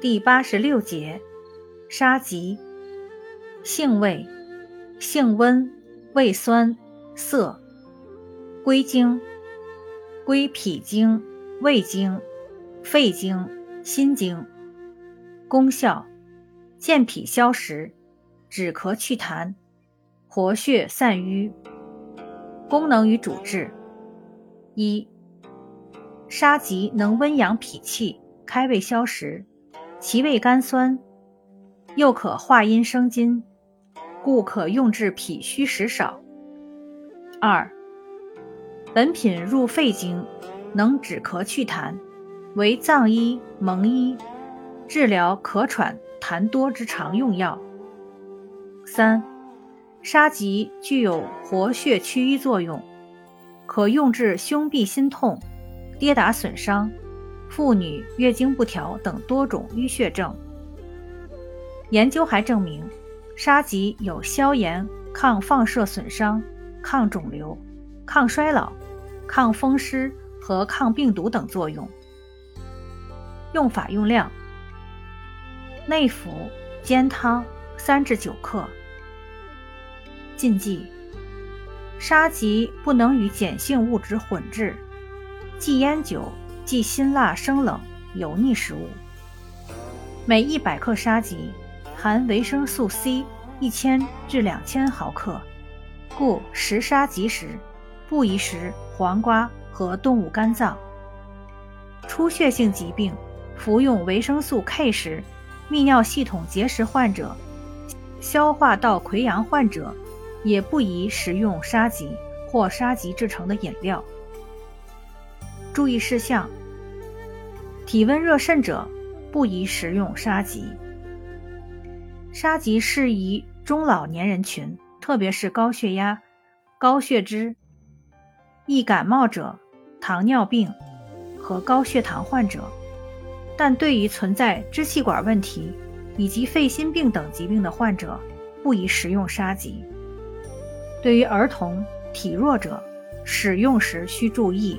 第八十六节，沙棘，性味，性温，味酸，涩，归经，归脾经、胃经、肺经、心经。功效，健脾消食，止咳祛痰，活血散瘀。功能与主治：一、沙棘能温养脾气，开胃消食，其味甘酸，又可化阴生津，故可用治脾虚食少。二、本品入肺经，能止咳祛痰，为藏医、蒙医治疗咳喘痰多之常用药。三。沙棘具有活血祛瘀作用，可用治胸痹心痛、跌打损伤、妇女月经不调等多种淤血症。研究还证明，沙棘有消炎、抗放射损伤、抗肿瘤、抗衰老、抗风湿和抗病毒等作用。用法用量：内服，煎汤三至九克。禁忌：沙棘不能与碱性物质混制，忌烟酒，忌辛辣生冷油腻食物。每100克沙棘含维生素 C 1000至2000毫克，故食沙棘时不宜食黄瓜和动物肝脏。出血性疾病服用维生素 K 时，泌尿系统结石患者、消化道溃疡患者。也不宜食用沙棘或沙棘制成的饮料。注意事项：体温热甚者不宜食用沙棘。沙棘适宜中老年人群，特别是高血压、高血脂、易感冒者、糖尿病和高血糖患者，但对于存在支气管问题以及肺心病等疾病的患者，不宜食用沙棘。对于儿童、体弱者，使用时需注意。